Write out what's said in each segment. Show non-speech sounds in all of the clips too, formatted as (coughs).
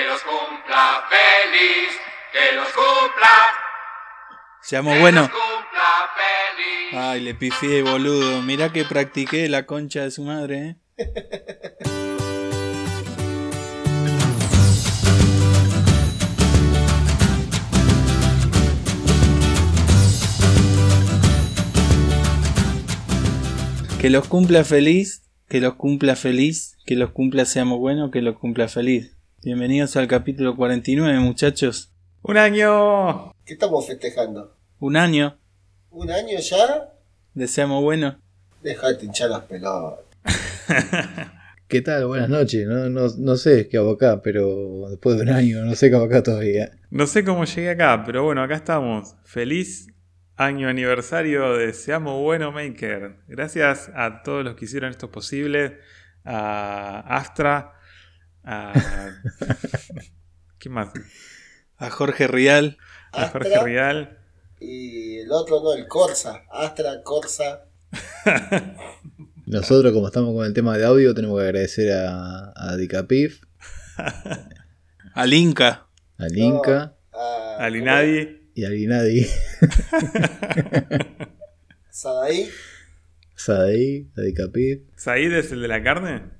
que los cumpla feliz, que los cumpla. Los cumpla feliz. Ay, le pifié, boludo. Mirá que practiqué la concha de su madre, ¿eh? Que los cumpla feliz, que los cumpla feliz, que los cumpla seamos buenos, que los cumpla feliz. Bienvenidos al capítulo 49, muchachos. ¡Un año! ¿Qué estamos festejando? Un año ¿Un año ya? de seamos buenos. Dejate hinchar las pelotas. (laughs) ¿Qué tal? Buenas noches. No, no, no sé qué hago acá, pero después de un año no sé qué hago acá todavía. No sé cómo llegué acá, pero bueno, acá estamos. Feliz año aniversario de Seamos Bueno Maker. Gracias a todos los que hicieron esto posible. A Astra. A. (laughs) ¿Qué más? A Jorge Rial. A Jorge Rial. y el otro no, el Corsa. Astra, Corsa. (laughs) Nosotros, como estamos con el tema de audio, tenemos que agradecer a, a Dicapif, (laughs) Al Inca. al Inca A, Al Inadi. y al Inadi, Sadaí. Sadei, a Dicapif. ¿Said es el de la carne?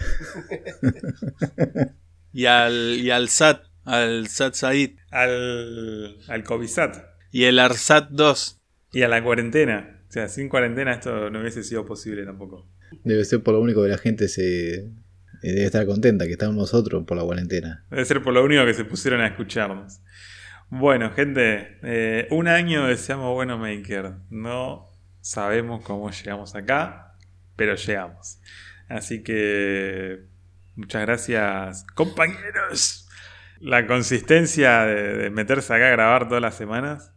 (laughs) Y al, y al SAT. Al SAT Said. Al. Al Covisat. Y el ARSAT 2. Y a la cuarentena. O sea, sin cuarentena esto no hubiese sido posible tampoco. Debe ser por lo único que la gente se eh, debe estar contenta, que estamos nosotros por la cuarentena. Debe ser por lo único que se pusieron a escucharnos. Bueno, gente, eh, un año de Seamos Bueno Maker. No sabemos cómo llegamos acá, pero llegamos. Así que muchas gracias, compañeros. La consistencia de, de meterse acá a grabar todas las semanas,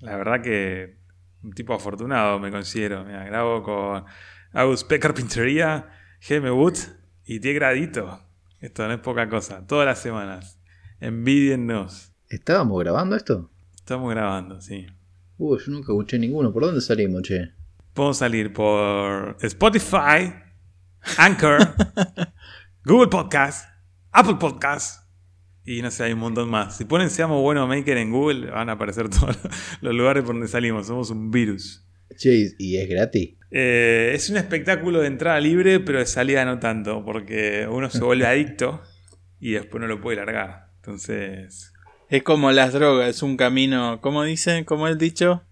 la verdad que un tipo afortunado me considero. Mira, grabo con Agus P. Carpintería, GM Wood y Tie Gradito. Esto no es poca cosa, todas las semanas. Envidiennos. ¿Estábamos grabando esto? Estamos grabando, sí. Uh, yo nunca escuché ninguno. ¿Por dónde salimos, che? Podemos salir por Spotify, Anchor, (laughs) Google Podcast, Apple Podcast y no sé, hay un montón más. Si ponen Seamos Bueno Maker en Google, van a aparecer (laughs) todos los lugares por donde salimos. Somos un virus. Che, ¿y es gratis? Eh, es un espectáculo de entrada libre, pero de salida no tanto, porque uno se vuelve adicto y después no lo puede largar. Entonces, Es como las drogas, es un camino. ¿Cómo dice? ¿Cómo el dicho?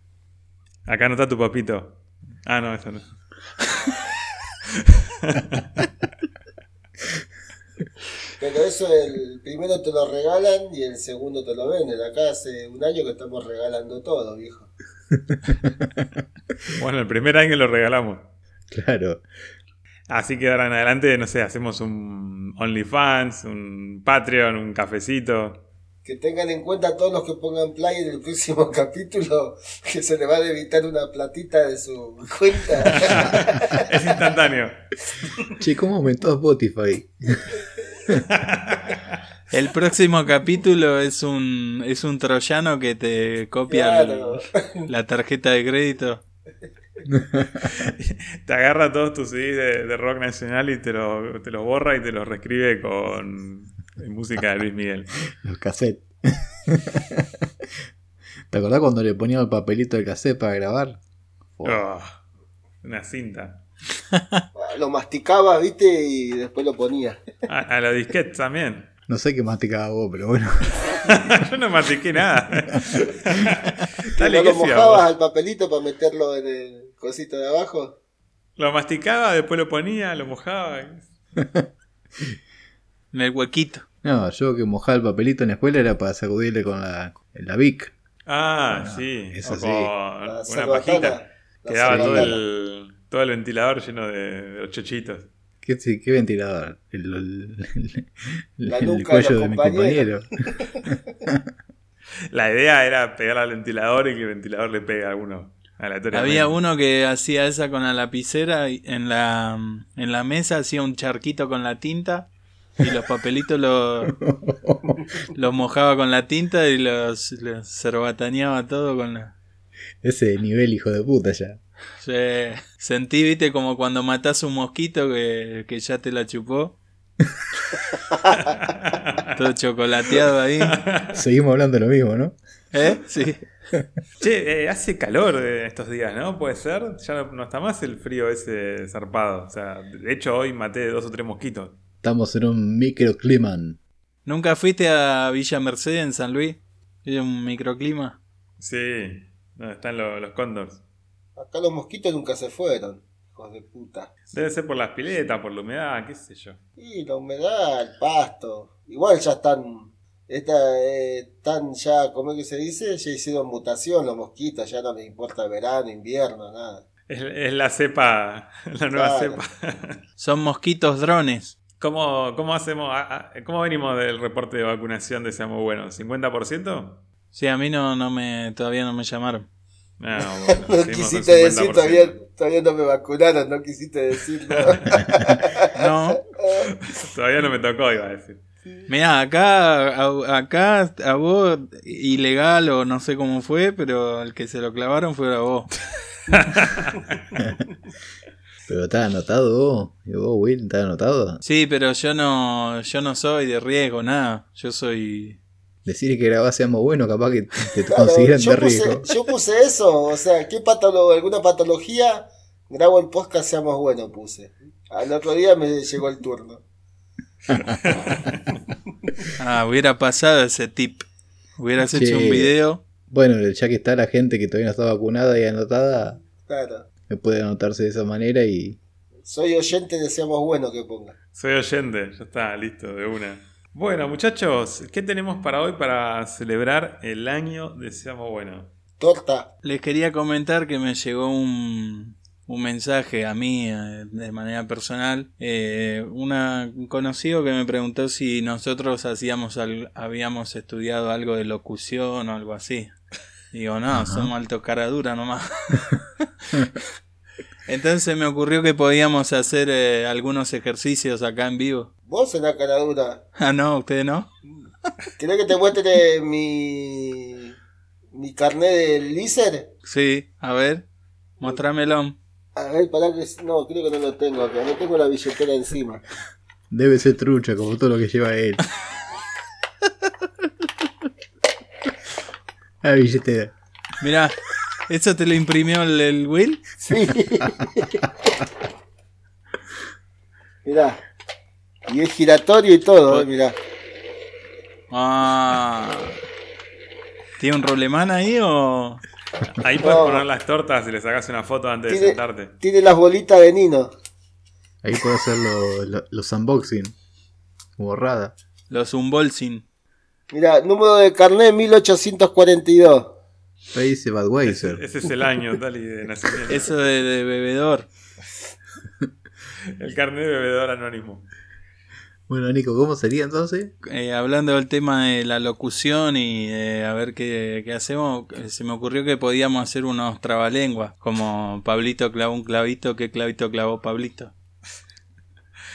acá no está tu papito. Ah, no, eso no. (laughs) Pero eso el primero te lo regalan y el segundo te lo venden. Acá hace un año que estamos regalando todo, viejo. (laughs) Bueno, el primer año lo regalamos. Claro. Así que ahora en adelante, no sé, hacemos un OnlyFans, un Patreon, un cafecito. Que tengan en cuenta a todos los que pongan play en el próximo (laughs) capítulo que se le va a debitar una platita de su cuenta. (laughs) es instantáneo. Che, ¿cómo aumentó Spotify? (laughs) El próximo capítulo es un es un troyano que te copia el- la tarjeta de crédito. Te agarra todos tus CDs de, de rock nacional y te lo, te lo borra y te lo reescribe con (laughs) música de Luis Miguel. (laughs) Los cassettes. (laughs) ¿Te acordás cuando le ponía el papelito del cassette para grabar? Oh, Oh, una cinta. Lo masticaba, viste, y después lo ponía. A, a los disquetes también. No sé qué masticaba vos, pero bueno. Yo no mastiqué nada. Dale, no ¿qué lo mojabas al papelito para meterlo en el cosito de abajo. Lo masticaba, después lo ponía, lo mojaba. En el huequito. No, yo que mojaba el papelito en la escuela era para sacudirle con la, la Vic. Ah, Ah, sí. eso sí. una pajita. Quedaba todo el, todo el ventilador lleno de, chochitos. ¿Qué, sí, qué ventilador? El, el- el- cuello de mi compañero. (laughs) La idea era pegar al ventilador y que el ventilador le pegue a uno. aleatoriamente. Había uno que hacía esa con la lapicera y en la en la mesa hacía un charquito con la tinta y los papelitos (laughs) los mojaba con la tinta y los, los cerbataneaba todo con la Ese nivel hijo de puta ya. Se- sentí, viste, como cuando matás un mosquito que, que ya te la chupó. (laughs) Todo chocolateado ahí. Seguimos hablando de lo mismo, ¿no? ¿Eh? Sí. Che, eh, hace calor eh, estos días, ¿no? ¿Puede ser? Ya no, no está más el frío ese zarpado. O sea, de hecho hoy maté dos o tres mosquitos. Estamos en un microclima. ¿Nunca fuiste a Villa Mercedes en San Luis? ¿Es un microclima? Sí, donde están lo- los cóndors. Acá los mosquitos nunca se fueron, hijos de puta. Debe ser por las piletas, por la humedad, qué sé yo. Y la humedad, el pasto. Igual ya están. Esta, eh, están ya, ¿cómo es que se dice? Ya hicieron mutación los mosquitos, ya no les importa verano, invierno, nada. Es, es la cepa, (laughs) la nueva Claro. cepa. (laughs) Son mosquitos drones. ¿Cómo, cómo hacemos? a- a- ¿Cómo venimos del reporte de vacunación de Seamos Buenos? ¿50%? Sí, a mí no, no me, todavía no me llamaron. No, (laughs) bueno, No quisiste decir, 50%. todavía, todavía no me vacunaron, no quisiste decirlo. No. (laughs) (laughs) Todavía no me tocó, iba a decir. Mirá, acá, a, acá a vos, ilegal o no sé cómo fue, pero el que se lo clavaron fue a vos. Pero está anotado vos. ¿Y vos, Will? ¿Está anotado? Sí, pero yo no, yo no soy de riesgo, nada. Yo soy... Decir que grabás seamos bueno, capaz que te (laughs) Claro, consideran de riesgo. yo puse eso, o sea, ¿qué patolo alguna patología? Grabo el podcast, seamos buenos, puse. Al otro día me llegó el turno. (laughs) Ah, hubiera pasado ese tip. Hubieras Che. hecho un video. Bueno, ya que está la gente que todavía no está vacunada y anotada, Claro. Me puede anotarse de esa manera y Soy oyente de seamos buenos que ponga. Soy oyente, ya está, listo, de una. Bueno, muchachos, ¿qué tenemos para hoy para celebrar el año de Seamos Buenos? Torta. Les quería comentar que me llegó un, un mensaje a mí eh, de manera personal. Eh, una, un conocido que me preguntó si nosotros hacíamos al- habíamos estudiado algo de locución o algo así. Digo, no, somos alto cara dura nomás. (laughs) Entonces me ocurrió que podíamos hacer eh, algunos ejercicios acá en vivo. Vos en la caradura. Ah, no, ustedes no. ¿Querés que te muestre mi. mi carnet del lícer? Sí, a ver, mostrámelo. A ver, pará que. No, creo que no lo tengo acá. No tengo la billetera encima. debe ser trucha como todo lo que lleva él. (laughs) La billetera. Mirá, ¿eso te lo imprimió el, el Will? Sí. mirá. Y es giratorio y todo, eh, mirá. Ah. ¿Tiene un rolemán ahí o.? Ahí puedes No. poner las tortas y le sacas una foto antes de sentarte. tiene las bolitas de Nino. Ahí puedo hacer lo- lo- los unboxing. Como rada. Los unbolsing. Mirá, número de carnet 1842. Ahí dice Ese, Budweiser. ese es el año, tal y de nacimiento. Eso de, de bebedor. El carnet de bebedor anónimo. Bueno, Nico, ¿cómo sería entonces? Eh, hablando del tema de la locución y de a ver qué, qué hacemos, eh, se me ocurrió que podíamos hacer unos trabalenguas. Como Pablito clavó un clavito, ¿qué clavito clavó Pablito?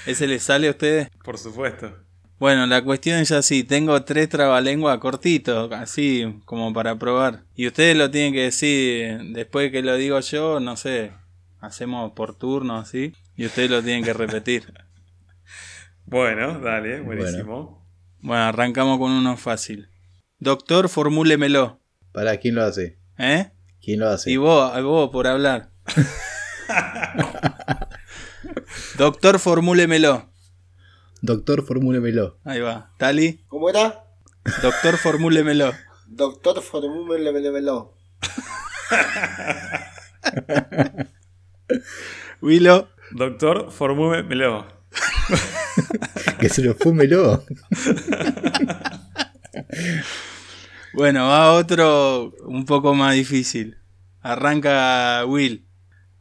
¿Ese le sale a ustedes? Por supuesto. Bueno, la cuestión es así, tengo tres trabalenguas cortitos, así como para probar. Y ustedes lo tienen que decir, después que lo digo yo, no sé, hacemos por turno así, y ustedes lo tienen que repetir. (laughs) Bueno, dale, buenísimo. Bueno, arrancamos con uno fácil. Doctor, formúlemelo. Pará, ¿quién lo hace? ¿Eh? ¿Quién lo hace? Y vos, a vos por hablar. (laughs) Doctor, formúlemelo. Doctor, formúlemelo. Ahí va. Tali, ¿Cómo era? doctor, formúlemelo. Doctor Formúmelo. (laughs) Willow, Doctor, formúmelo. Que se lo fúmelo. (laughs) Bueno, va otro un poco más difícil. Arranca Will.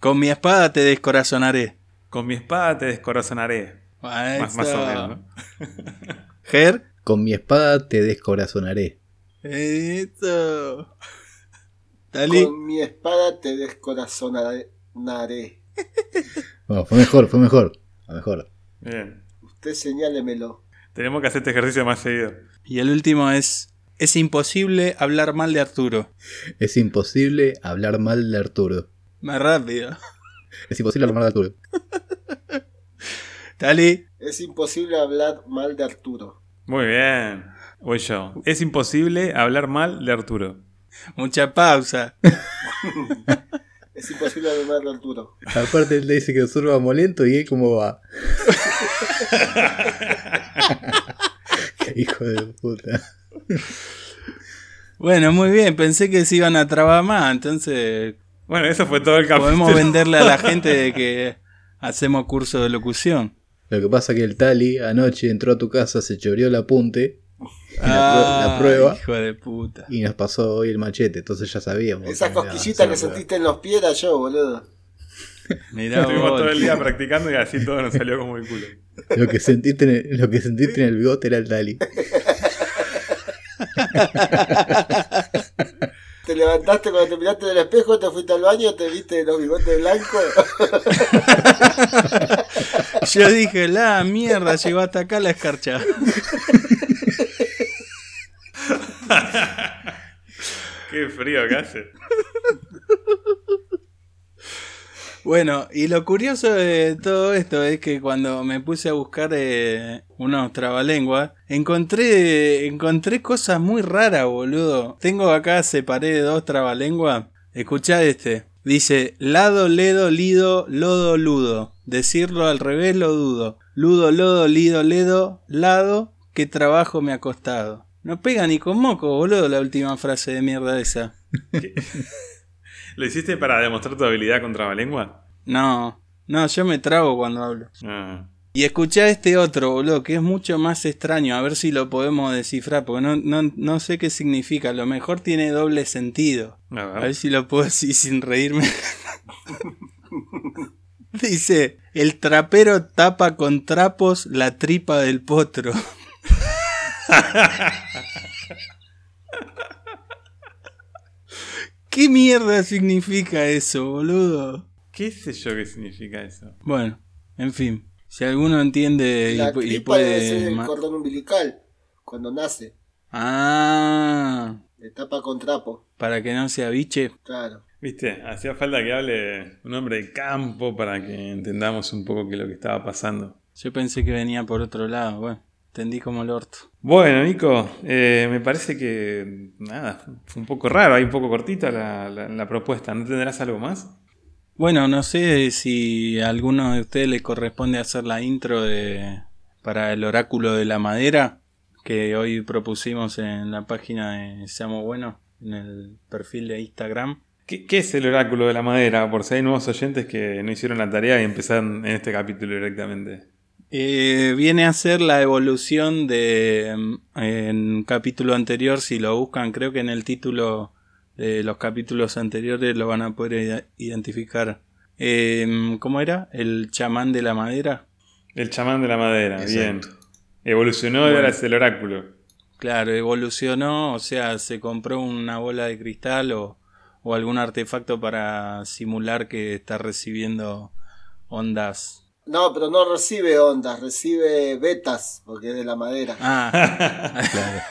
Con mi espada te descorazonaré. Con mi espada te descorazonaré. Más, más o menos, ¿no? (laughs) Ger. Con mi espada te descorazonaré. Eso. Tali. Con mi espada te descorazonaré. Bueno, fue mejor, fue mejor. Fue mejor. Bien. Usted señálemelo. Tenemos que hacer este ejercicio más seguido. Y el último es. Es imposible hablar mal de Arturo. Es imposible hablar mal de Arturo. Más rápido. Es imposible hablar mal de Arturo. (laughs) Tali. Es imposible hablar mal de Arturo. Muy bien. Voy yo. Es imposible hablar mal de Arturo. Mucha pausa. (laughs) Es imposible armarlo Arturo. Aparte él le dice que nosotros vamos lento y él cómo va. (laughs) Qué hijo de puta. Bueno, muy bien. Pensé que se iban a trabar más. Entonces Bueno, eso fue todo el capítulo. podemos venderle a la gente de que hacemos curso de locución. Lo que pasa que el Tali anoche entró a tu casa, se choreó el apunte y la, Ah, la prueba Hijo de puta. y nos pasó hoy el machete, entonces ya sabíamos. Esa que cosquillita era- que sentiste en los pies era yo, boludo. Mirá Estuvimos vos. todo el día practicando y así todo nos salió como el culo. Lo que sentiste en el, lo que sentiste en el bigote era el Tali. (laughs) Te levantaste cuando te miraste en el espejo, te fuiste al baño, te viste los bigotes blancos. (laughs) Yo dije, la mierda, llegó hasta acá la escarcha. (laughs) Qué frío que hace. (laughs) Bueno, y lo curioso de todo esto es que cuando me puse a buscar eh, unos trabalenguas, encontré, encontré cosas muy raras, boludo. Tengo acá, separé dos trabalenguas. Escuchá este. Dice, lado, ledo, lido, lodo, ludo. Decirlo al revés lo dudo. Ludo, lodo, lido, ledo, lado, qué trabajo me ha costado. No pega ni con moco, boludo, la última frase de mierda esa. (laughs) ¿Lo hiciste para demostrar tu habilidad con trabalengua? No, no, yo me trago cuando hablo. Ah. Y escuchá este otro, boludo, que es mucho más extraño, a ver si lo podemos descifrar, porque no, no, no sé qué significa, a lo mejor tiene doble sentido. A A ver. ver si lo puedo decir sin reírme. (laughs) Dice, el trapero tapa con trapos la tripa del potro. (laughs) ¿Qué mierda significa eso, boludo? ¿Qué sé yo qué significa eso? Bueno, en fin. Si alguno entiende y, La y debe ser puede... el cordón umbilical. Cuando nace, Ah, le tapa con trapo. para que no se biche. Claro. Viste, hacía falta que hable un hombre de campo para que entendamos un poco qué es lo que estaba pasando. Yo pensé que venía por otro lado. Bueno, entendí como el orto. Bueno, Nico, eh, me parece que nada, fue un poco raro, hay un poco cortita la, la- la propuesta. ¿No tendrás algo más? Bueno, no sé si a alguno de ustedes le corresponde hacer la intro de para el oráculo de la madera que hoy propusimos en la página de Seamos Buenos, en el perfil de Instagram. ¿Qué, qué es el oráculo de la madera? Por si hay nuevos oyentes que no hicieron la tarea y empezaron en este capítulo directamente. Eh, viene a ser la evolución de mm, en capítulo anterior, si lo buscan, creo que en el título de los capítulos anteriores lo van a poder ide- identificar. Eh, ¿Cómo era? El chamán de la madera. El chamán de la madera, Exacto. bien. Evolucionó y Bueno. ahora es el oráculo. Claro, evolucionó, o sea, se compró una bola de cristal o, o algún artefacto para simular que está recibiendo ondas. No, pero no recibe ondas, recibe betas, porque es de la madera. Ah, (laughs)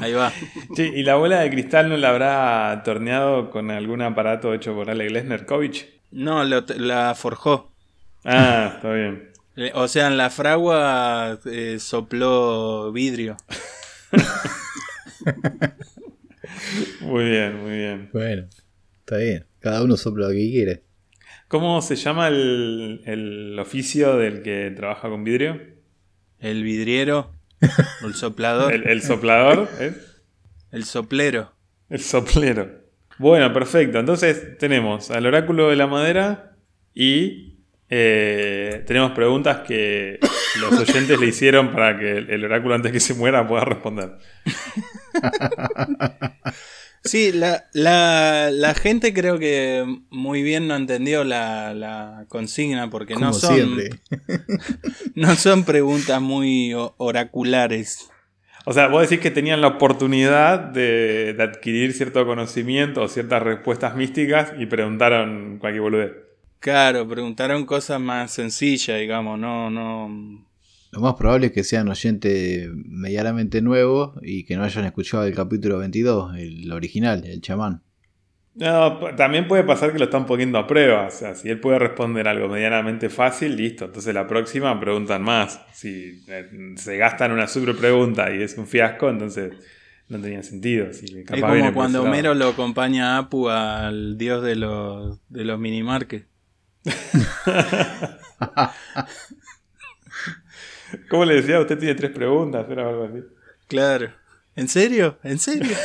ahí va. Che, ¿y la bola de cristal no la habrá torneado con algún aparato hecho por Ale Glesnerkovich? No, lo- la forjó. Ah, está bien. (laughs) Eh, O sea, en la fragua eh, sopló vidrio. (laughs) Muy bien, muy bien. Bueno, está bien. Cada uno sopla lo que quiere. ¿Cómo se llama el, el oficio del que trabaja con vidrio? El vidriero, el soplador, El, el soplador, ¿eh? el soplero. El soplero. Bueno, perfecto. Entonces tenemos al oráculo de la madera y eh, tenemos preguntas que los oyentes le hicieron para que el, el oráculo antes que se muera pueda responder. (laughs) Sí, la, la, la gente creo que muy bien no entendió la, la consigna porque no son, siempre. (laughs) no son preguntas muy o- oraculares. O sea, vos decís que tenían la oportunidad de, de adquirir cierto conocimiento o ciertas respuestas místicas y preguntaron cualquier boludez. Claro, preguntaron cosas más sencillas, digamos, no, no. Lo más probable es que sean oyentes medianamente nuevos y que no hayan escuchado el capítulo 22, el original, el chamán. No, también puede pasar que lo están poniendo a prueba. O sea, si él puede responder algo medianamente fácil, listo. Entonces la próxima preguntan más. Si eh, se gastan una super pregunta y es un fiasco, entonces no tenía sentido. Si capaz es como cuando. Homero lo acompaña a Apu al dios de los, de los minimarkets. (laughs) (laughs) ¿Cómo le decía? Usted tiene tres preguntas, era algo así. Claro. ¿En serio? ¿En serio?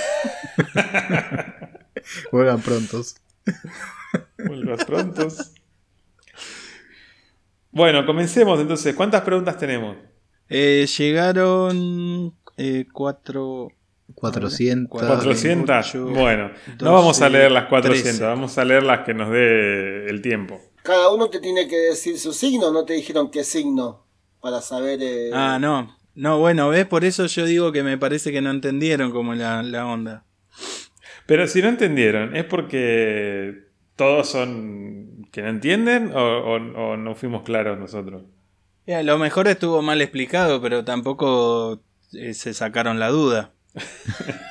(laughs) Vuelvan prontos. Vuelvas prontos. Bueno, comencemos entonces. ¿Cuántas preguntas tenemos? Eh, llegaron eh, cuatro... 400. 400. ocho, bueno, doce, no vamos a leer las 400, trece. vamos a leer las que nos dé el tiempo. Cada uno te tiene que decir su signo, no te dijeron qué signo para saber. eh, Ah, no. No, bueno, ¿ves? Por eso yo digo que me parece que no entendieron como la, la onda. Pero si no entendieron, ¿es porque todos son que no entienden o, o- o no fuimos claros nosotros? A lo mejor estuvo mal explicado, pero tampoco eh, se sacaron la duda. (laughs)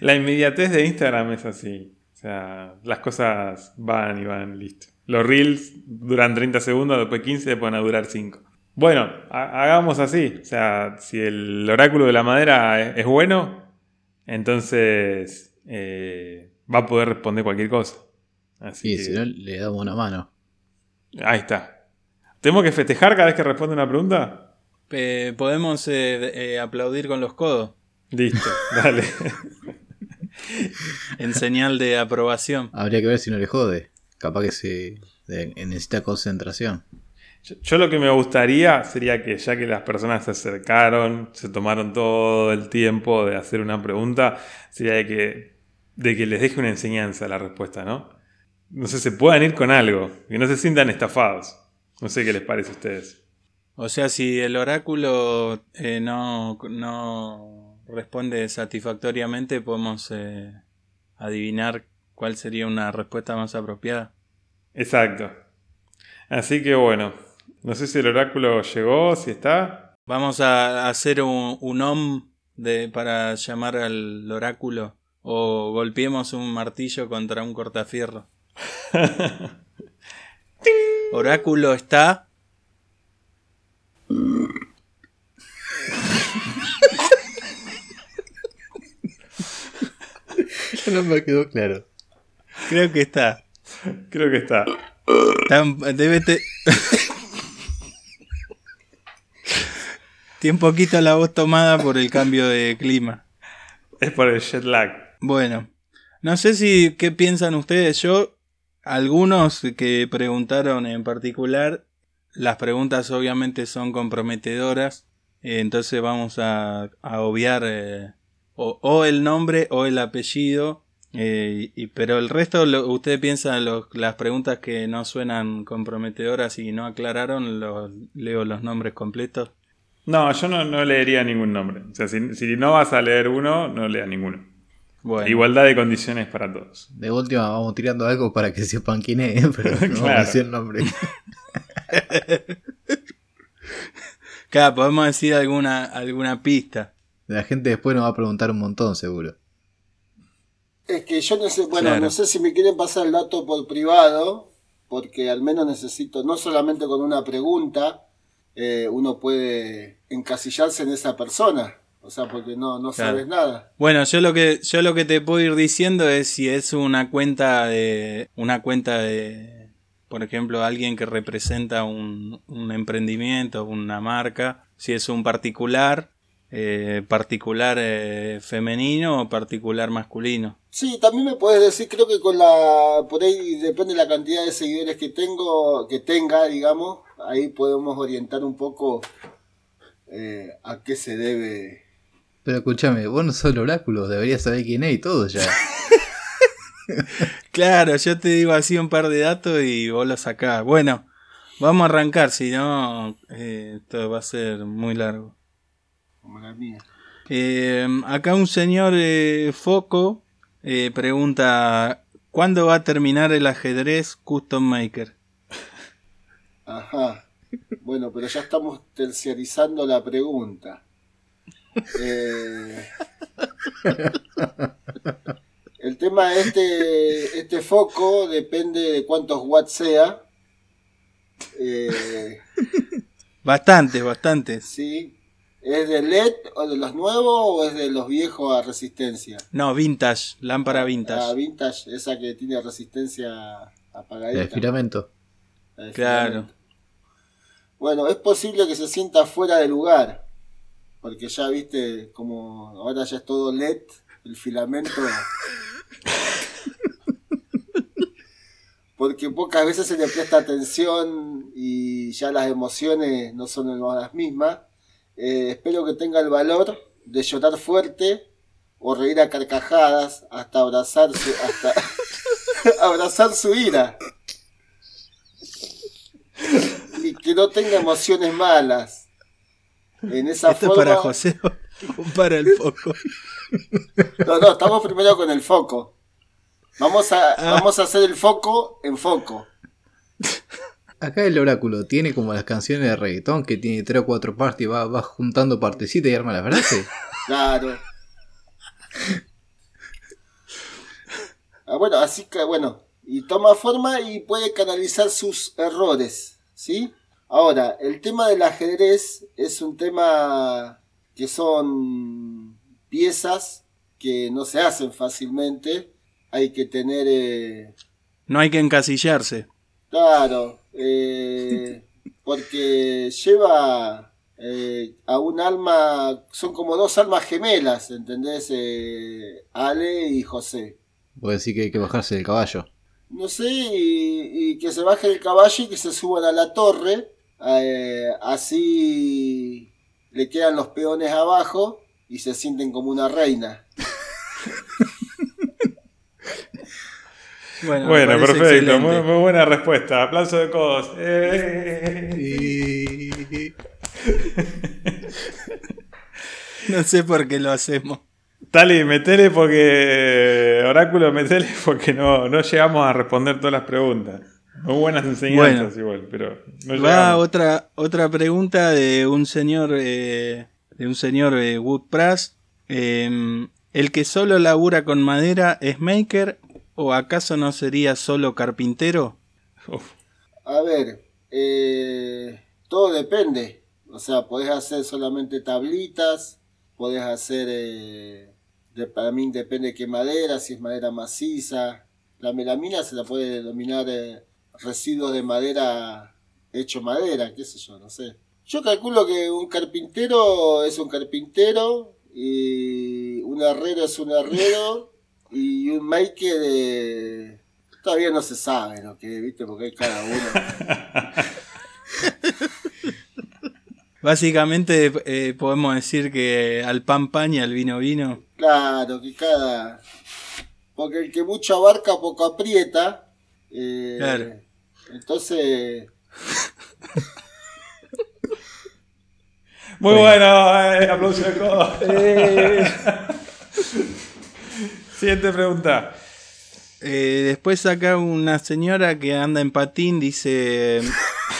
La inmediatez de Instagram es así. O sea, las cosas van y van, listo. Los reels duran 30 segundos, después 15, después van a durar 5. Bueno, ha- hagamos así. O sea, si el oráculo de la madera es, es bueno, entonces eh, va a poder responder cualquier cosa. Así Sí, que- si no, le damos una mano. Ahí está. ¿Tenemos que festejar cada vez que responde una pregunta? Eh, Podemos eh, eh, aplaudir con los codos Listo, (laughs) dale. en señal de aprobación. Habría que ver si no le jode. Capaz que se necesita concentración. Yo, yo lo que me gustaría sería que ya que las personas se acercaron, se tomaron todo el tiempo de hacer una pregunta, sería de que, de que les deje una enseñanza la respuesta, ¿no? No sé, se puedan ir con algo, que no se sientan estafados. No sé qué les parece a ustedes. O sea, si el oráculo eh, no, no responde satisfactoriamente, podemos eh, adivinar cuál sería una respuesta más apropiada. Exacto. Así que bueno, no sé si el oráculo llegó, si está. Vamos a hacer un, un om de, para llamar al oráculo o golpeemos un martillo contra un cortafierro. (laughs) Oráculo está. (laughs) no me quedó claro. Creo que está. Creo que está. Está- debe te- Tiene un poquito la voz tomada por el cambio de clima. Es por el jet lag. Bueno, no sé si qué piensan ustedes. Yo, algunos que preguntaron en particular, las preguntas obviamente son comprometedoras. eh, entonces vamos a, a obviar eh, o, o el nombre o el apellido. Eh, y, pero el resto, lo, ustedes piensan los- las preguntas que no suenan comprometedoras y no aclararon, los, leo los nombres completos. No, yo no, no leería ningún nombre. O sea, si, si no vas a leer uno, no leas ninguno. Bueno, Igualdad de condiciones para todos. De última vamos tirando algo para que sepan quién es, (laughs) pero no (laughs) vamos a Claro. decir el nombre. (laughs) claro, podemos decir alguna, alguna pista. La gente después nos va a preguntar un montón, seguro. Es que yo no sé, bueno, Claro. no sé si me quieren pasar el dato por privado, porque al menos necesito, no solamente con una pregunta, eh, uno puede encasillarse en esa persona. O sea, porque no, no Claro. sabes nada. Bueno, yo lo que yo lo que te puedo ir diciendo es si es una cuenta de una cuenta de por ejemplo, alguien que representa un, un emprendimiento, una marca, si es un particular, eh, particular eh, femenino o particular masculino. Sí, también me puedes decir, creo que con la, por ahí depende de la cantidad de seguidores que tengo, que tenga, digamos, ahí podemos orientar un poco eh, a qué se debe. Pero escúchame, vos no sos el oráculo, deberías saber quién es y todo ya. (laughs) Claro, yo te digo así un par de datos y vos lo sacás. Bueno, vamos a arrancar, si no, eh, esto va a ser muy largo. Como la mía. Eh, acá un señor eh, Foco eh, pregunta, ¿cuándo va a terminar el ajedrez Custom Maker? Ajá. Bueno, pero ya estamos terciarizando la pregunta. Eh, El tema de este, este foco depende de cuántos watts sea. Eh, Bastante, bastante. sí. ¿Es de LED o de los nuevos o es de los viejos a resistencia? No, vintage, lámpara La vintage. vintage, esa que tiene resistencia apagadita. El filamento. La de Claro. filamento. Bueno, es posible que se sienta fuera de lugar. Porque ya viste, como ahora ya es todo LED, el filamento. Porque pocas veces se le presta atención y ya las emociones no son las mismas. Eh, espero que tenga el valor de llorar fuerte o reír a carcajadas hasta abrazar su, hasta (laughs) abrazar su ira. Y que no tenga emociones malas. En esa Esto es forma. para José (laughs) o para el foco. No, no, estamos primero con el foco. Vamos a, Ah. vamos a hacer el foco en foco. Acá el oráculo tiene como las canciones de reggaetón que tiene tres o cuatro partes y va, va juntando partecitas y arma la frase. (laughs) Claro. Ah, bueno, así que bueno, y toma forma y puede canalizar sus errores, ¿sí? Ahora, el tema del ajedrez es un tema que son piezas que no se hacen fácilmente. Hay que tener, eh, No hay que encasillarse. Claro, eh, porque lleva eh, a un alma, son como dos almas gemelas, ¿entendés? Eh, Ale y José. Puede decir que hay que bajarse del caballo. No sé, y, y que se baje el caballo y que se suban a la torre. así le quedan los peones abajo y se sienten como una reina. (laughs) Bueno, perfecto. Muy, muy buena respuesta. Aplauso de codos. Eh. (laughs) No sé por qué lo hacemos. Tali, metele porque. Oráculo, metele porque no, no llegamos a responder todas las preguntas. Muy buenas enseñanzas igual, pero no Va otra, otra pregunta de un señor eh, de un señor eh, Woodprass. Eh, ¿El que solo labura con madera es maker o acaso no sería solo carpintero? Uf. A ver, eh, todo depende. O sea, podés hacer solamente tablitas, podés hacer, eh, de, para mí depende qué madera, si es madera maciza. La melamina se la puede denominar eh, residuos de madera hecho madera, qué sé yo, no sé. Yo calculo que un carpintero es un carpintero y un herrero es un herrero y un maker eh, todavía no se sabe lo que, viste, porque hay cada uno. (laughs) Básicamente eh, podemos decir que al pan pan y al vino vino. Claro, que cada. Porque el que mucho abarca, poco aprieta. eh, Claro. Entonces. Muy bueno, eh, aplauso de codos. (laughs) Siguiente pregunta. Eh, después acá una señora que anda en patín dice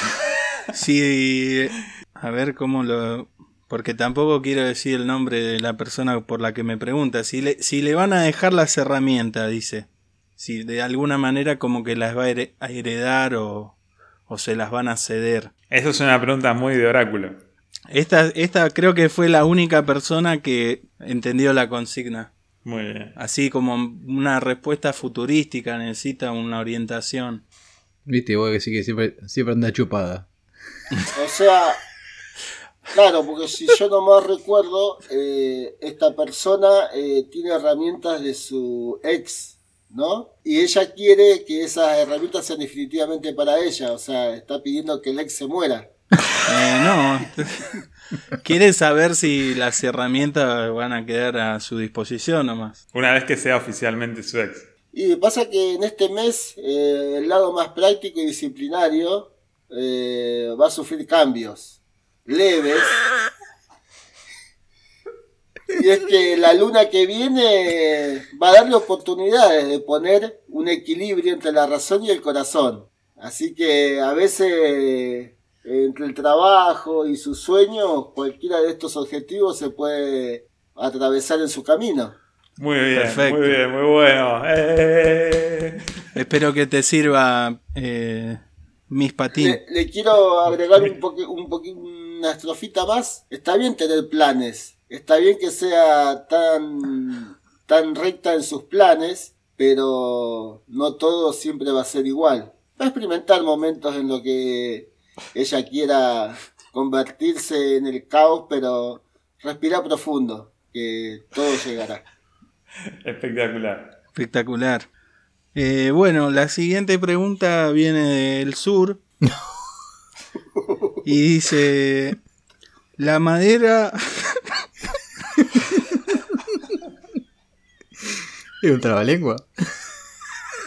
(laughs) si a ver cómo lo porque tampoco quiero decir el nombre de la persona por la que me pregunta si le, si le van a dejar las herramientas dice si de alguna manera como que las va a here- a heredar o, o se las van a ceder Eso es una pregunta muy de oráculo. esta, esta creo que fue la única persona que entendió la consigna Muy bien. así como una respuesta futurística necesita una orientación Viste, vos que sí que siempre, siempre anda chupada. O sea. Claro, porque si yo no más recuerdo, eh, esta persona eh, tiene herramientas de su ex, ¿no? Y ella quiere que esas herramientas sean definitivamente para ella, o sea, está pidiendo que el ex se muera. Eh, no. (laughs) Quiere saber si las herramientas van a quedar a su disposición nomás. Una vez que sea oficialmente su ex. Y pasa que en este mes eh, el lado más práctico y disciplinario eh, va a sufrir cambios leves. Y es que la luna que viene va a darle oportunidades de poner un equilibrio entre la razón y el corazón. Así que a veces entre el trabajo y sus sueños, cualquiera de estos objetivos se puede atravesar en su camino. Muy bien, Perfecto. muy bien, muy bueno. ¡Eh! Espero que te sirva eh, mis patines. Le, le quiero agregar un poqui, un poqui- una estrofita más. Está bien tener planes. Está bien que sea tan, tan recta en sus planes, pero no todo siempre va a ser igual. Va a experimentar momentos en lo que ella quiera convertirse en el caos, pero respira profundo, que todo llegará. Espectacular. Espectacular. Eh, bueno, la siguiente pregunta viene del sur. (laughs) y dice, la madera, Es un trabalengua.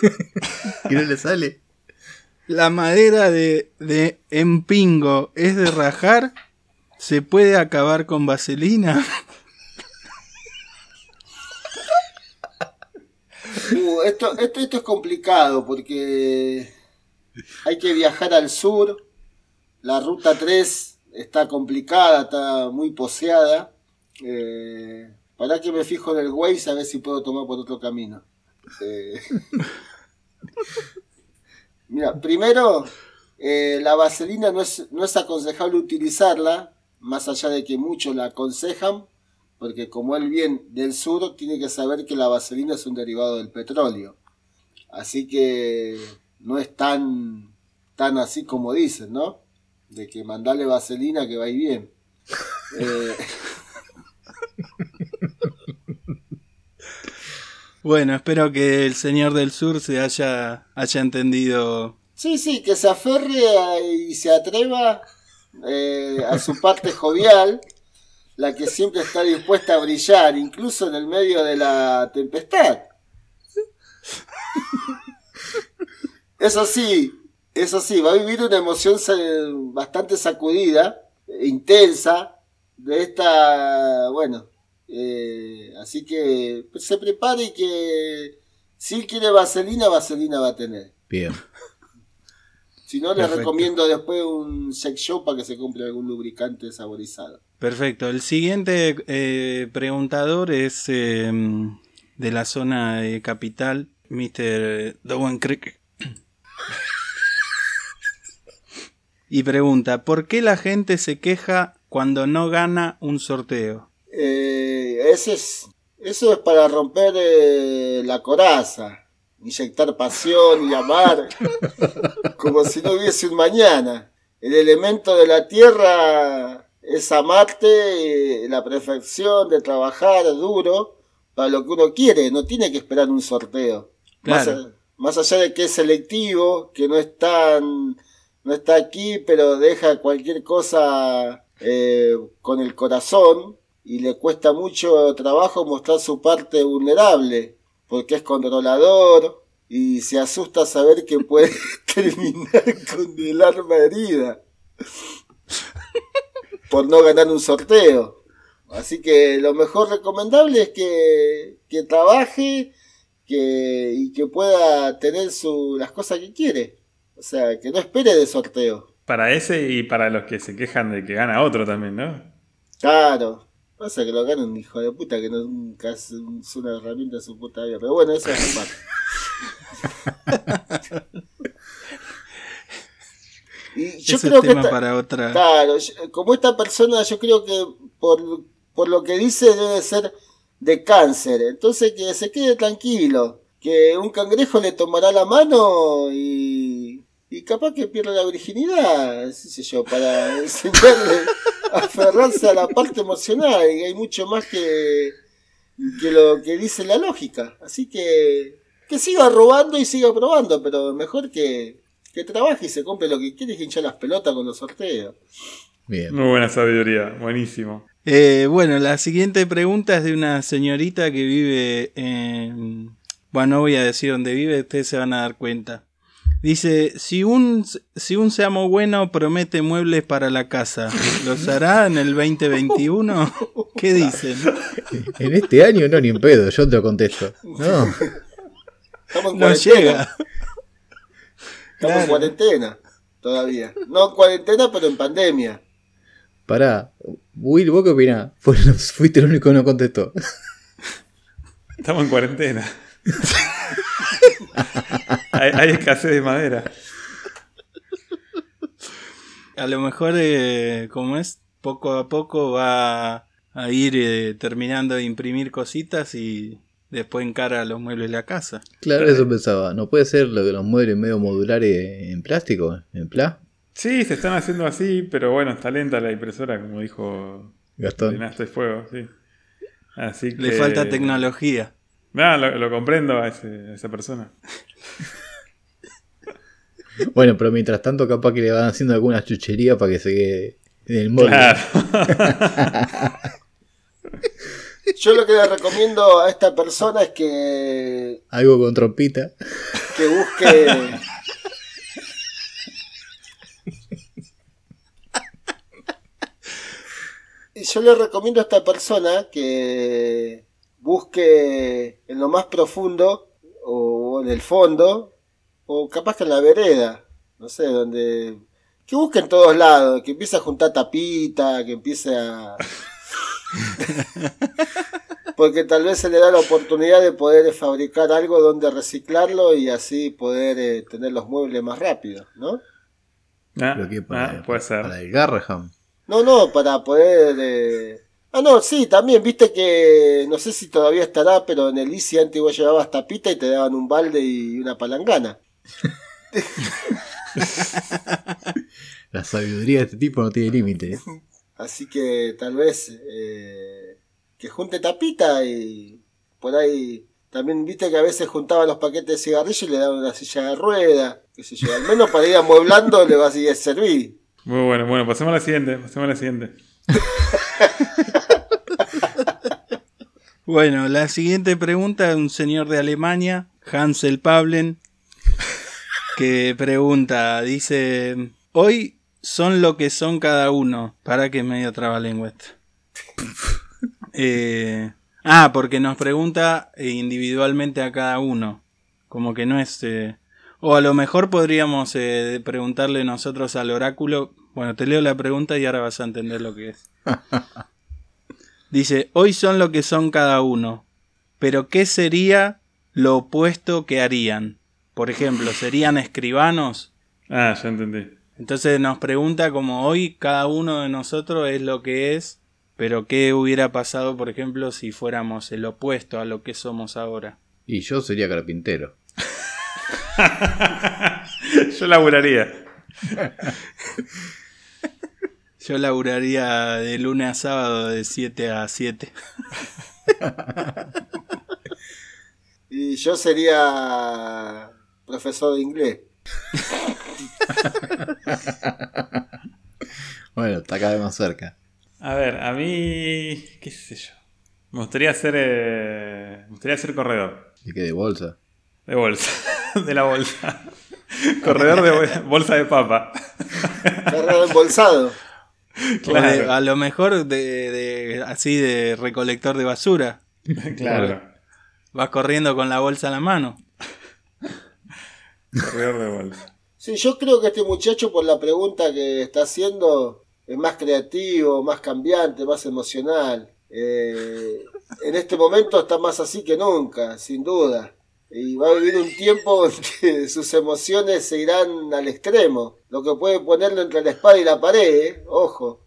(laughs) y no le sale. La madera de, de empingo es de rajar, se puede acabar con vaselina. Uh, esto, esto, esto es complicado porque hay que viajar al sur. La ruta 3 está complicada, está muy poseada. Eh, para que me fijo en el Waze a ver si puedo tomar por otro camino. Eh, (laughs) mira, primero, eh, la vaselina no es, no es aconsejable utilizarla, más allá de que muchos la aconsejan, porque como él bien del sur, tiene que saber que la vaselina es un derivado del petróleo. Así que no es tan, tan así como dicen, ¿no? De que mandarle vaselina que va a ir bien. (laughs) Eh, (laughs) Bueno, espero que el señor del sur se haya, haya entendido. sí, sí, que se aferre a- y se atreva eh, a su parte jovial, la que siempre está dispuesta a brillar, incluso en el medio de la tempestad. Eso sí, eso sí, va a vivir una emoción bastante sacudida, intensa, de esta, bueno, eh, así que pues, se prepare y que si él quiere vaselina, vaselina va a tener. Bien. (laughs) Si no, le Perfecto. recomiendo después un sex shop para que se compre algún lubricante saborizado. Perfecto. El siguiente eh, preguntador es eh, de la zona de capital, Mr. Dowen Creek. Y pregunta, ¿por qué la gente se queja cuando no gana un sorteo? Eh, ese es, eso es para romper eh, la coraza, inyectar pasión y amar, (laughs) como si no hubiese un mañana. El elemento de la tierra es amarte, eh, la perfección de trabajar duro para lo que uno quiere, no tiene que esperar un sorteo. Más, Claro. a- más allá de que es selectivo, que no es tan, no está aquí, pero deja cualquier cosa eh, con el corazón y le cuesta mucho trabajo mostrar su parte vulnerable, porque es controlador y se asusta saber que puede (laughs) terminar con el arma herida por no ganar un sorteo. Así que lo mejor recomendable es que, que trabaje que, y que pueda tener su, las cosas que quiere. O sea, que no espere de sorteo. Para ese y para los que se quejan de que gana otro también, ¿no? Claro. Pasa que lo gana un hijo de puta que nunca es, es una herramienta de su puta vida. Pero bueno, eso es aparte. y (laughs) yo Ese creo es que tema esta- para otra. Claro, yo- como esta persona yo creo que por, por lo que dice debe ser de cáncer, entonces que se quede tranquilo, que un cangrejo le tomará la mano y, y capaz que pierde la virginidad, qué sé yo, para (laughs) enseñarle a aferrarse a la parte emocional, y hay mucho más que, que lo que dice la lógica, así que que siga robando y siga probando, pero mejor que, que trabaje y se compre lo que quiere y hinchar las pelotas con los sorteos. Bien. Muy buena sabiduría, buenísimo. Eh, bueno, la siguiente pregunta es de una señorita que vive en... Bueno, no voy a decir dónde vive, ustedes se van a dar cuenta. Dice, si un, si un seamo bueno promete muebles para la casa, ¿los hará en el 2021? (laughs) ¿Qué dicen? En este año no, ni en pedo, yo te lo contesto. No, Estamos en No llega. Estamos en cuarentena todavía. No en cuarentena, pero en pandemia. pará. Will, ¿vos qué opinás? (laughs) Fuiste el único que no contestó. Estamos en cuarentena. (laughs) hay, hay escasez de madera. A lo mejor, eh, como es, poco a poco va a ir eh, terminando de imprimir cositas y después encara los muebles de la casa. Claro, eso pensaba. ¿No puede ser lo de los muebles medio modulares en plástico? ¿En pla? Sí, se están haciendo así, pero bueno, está lenta la impresora, como dijo Gastón. Fuego, sí. Así que... Le falta tecnología. No, lo, lo comprendo a, ese- a esa persona. (laughs) Bueno, pero mientras tanto capaz que le van haciendo alguna chuchería para que se quede en el molde. Claro. (laughs) Yo lo que le recomiendo a esta persona es que, Algo con trompita. que busque. Y (laughs) yo le recomiendo a esta persona que busque en lo más profundo o en el fondo o capaz que en la vereda, no sé, donde que busque en todos lados, que empiece a juntar tapita, que empiece a (laughs) porque tal vez se le da la oportunidad de poder fabricar algo donde reciclarlo y así poder eh, tener los muebles más rápido, ¿no? Ah, Lo que para, ah, puede ser. para el Garraham. No, no, para poder... eh, Ah, no, sí, también, viste que, no sé si todavía estará, pero en el ICI antes vos llevabas tapita y te daban un balde y una palangana. (laughs) La sabiduría de este tipo no tiene límite. Así que tal vez eh, que junte tapita y por ahí también viste que a veces juntaba los paquetes de cigarrillos y le daban una silla de rueda, qué sé yo, al menos para ir amueblando le va a seguir servir. Muy bueno, bueno, pasemos a la siguiente, pasemos a la siguiente. (laughs) Bueno, la siguiente pregunta es un señor de Alemania, Hansel Pablen, que pregunta, dice, hoy son lo que son cada uno. Para que es medio trabalengua esto. (laughs) Eh, ah, porque nos pregunta eh, individualmente a cada uno. Como que no es... eh, o a lo mejor podríamos eh, preguntarle nosotros al oráculo. Bueno, te leo la pregunta y ahora vas a entender lo que es. (laughs) Dice, hoy son lo que son cada uno, pero ¿qué sería lo opuesto que harían? Por ejemplo, ¿serían escribanos? Ah, ya entendí. Entonces nos pregunta como hoy cada uno de nosotros es lo que es, pero ¿qué hubiera pasado, por ejemplo, si fuéramos el opuesto a lo que somos ahora? Y yo sería carpintero. (laughs) Yo laburaría. (laughs) Yo laburaría de lunes a sábado de 7 a 7. (laughs) Y yo sería profesor de inglés. (laughs) Bueno, está cada vez más cerca. A ver, a mí. ¿Qué sé yo? Me gustaría ser. eh, me gustaría ser corredor. ¿Y qué de bolsa? De bolsa. (laughs) De la bolsa. Corredor de bol- bolsa de papa. Carrera embolsado. Claro. (laughs) O de- a lo mejor de, de- así de recolector de basura. (laughs) Claro. Vas corriendo con la bolsa en la mano. (laughs) Corredor de bolsa. Sí, yo creo que este muchacho por la pregunta que está haciendo es más creativo, más cambiante, más emocional. Eh, en este momento está más así que nunca, sin duda. Y va a vivir un tiempo en (laughs) que sus emociones se irán al extremo, lo que puede ponerlo entre la espada y la pared, ¿eh? ojo.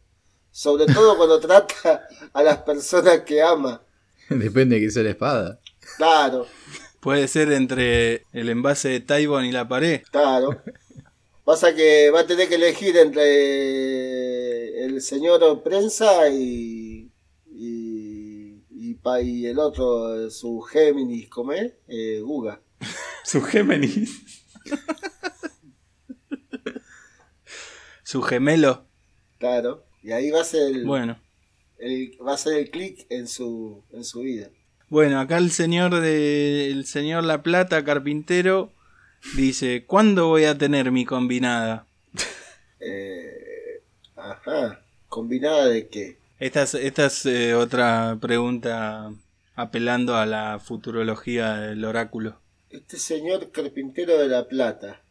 Sobre todo cuando trata a las personas que ama. (laughs) Depende de qué sea la espada. Claro, Puede ser entre el envase de Taiwan y la pared. Claro. Pasa que va a tener que elegir entre el señor prensa y, y, el otro, su Géminis, ¿cómo es? Eh, Guga. (laughs) Su Géminis. Su gemelo. Claro. Y ahí va a ser el, Bueno. el- va a ser el clic en su, en su vida. Bueno, acá el señor de el señor La Plata, carpintero, dice, ¿cuándo voy a tener mi combinada? Eh, ajá. ¿Combinada de qué? Esta es, eh, otra pregunta apelando a la futurología del oráculo. Este señor carpintero de La Plata.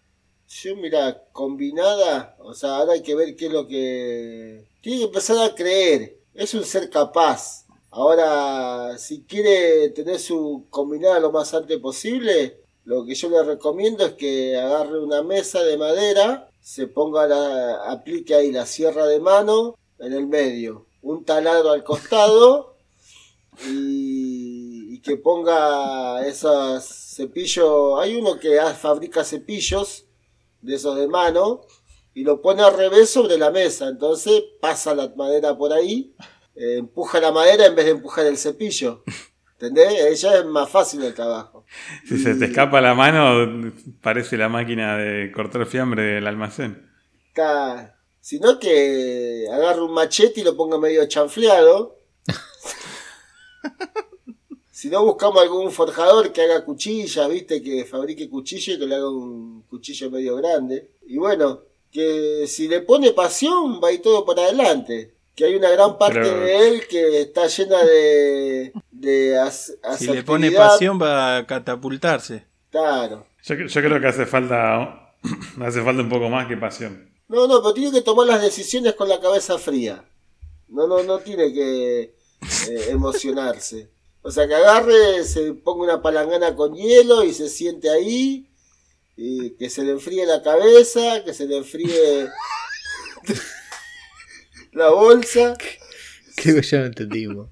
Yo, mira, combinada, o sea, ahora hay que ver qué es lo que... Tiene que empezar a creer. Es un ser capaz. Ahora, si quiere tener su combinada lo más antes posible, lo que yo le recomiendo es que agarre una mesa de madera, se ponga la, aplique ahí la sierra de mano en el medio, un taladro al costado y, y que ponga esos cepillos. Hay uno que fabrica cepillos de esos de mano y lo pone al revés sobre la mesa. Entonces pasa la madera por ahí, eh, empuja la madera en vez de empujar el cepillo. ¿Entendés? Ya es más fácil el trabajo. Si se te escapa la mano, parece la máquina de cortar fiambre del almacén. Está- Sino que agarre un machete y lo ponga medio chanfleado. (laughs) si no, buscamos algún forjador que haga cuchillas, ¿viste? Que fabrique cuchillas y que le haga un cuchillo medio grande. Y bueno, que si le pone pasión, va a ir todo para adelante. Que hay una gran parte Pero- de él que está llena de. de as- Si le pone pasión va a catapultarse. Claro. Yo, yo creo que hace falta, (coughs) hace falta un poco más que pasión. No, no, pero tiene que tomar las decisiones con la cabeza fría. No, no, no tiene que eh, emocionarse. O sea, que agarre, se ponga una palangana con hielo y se siente ahí. Y que se le enfríe la cabeza, que se le enfríe (laughs) la bolsa. Creo que ya lo entendimos.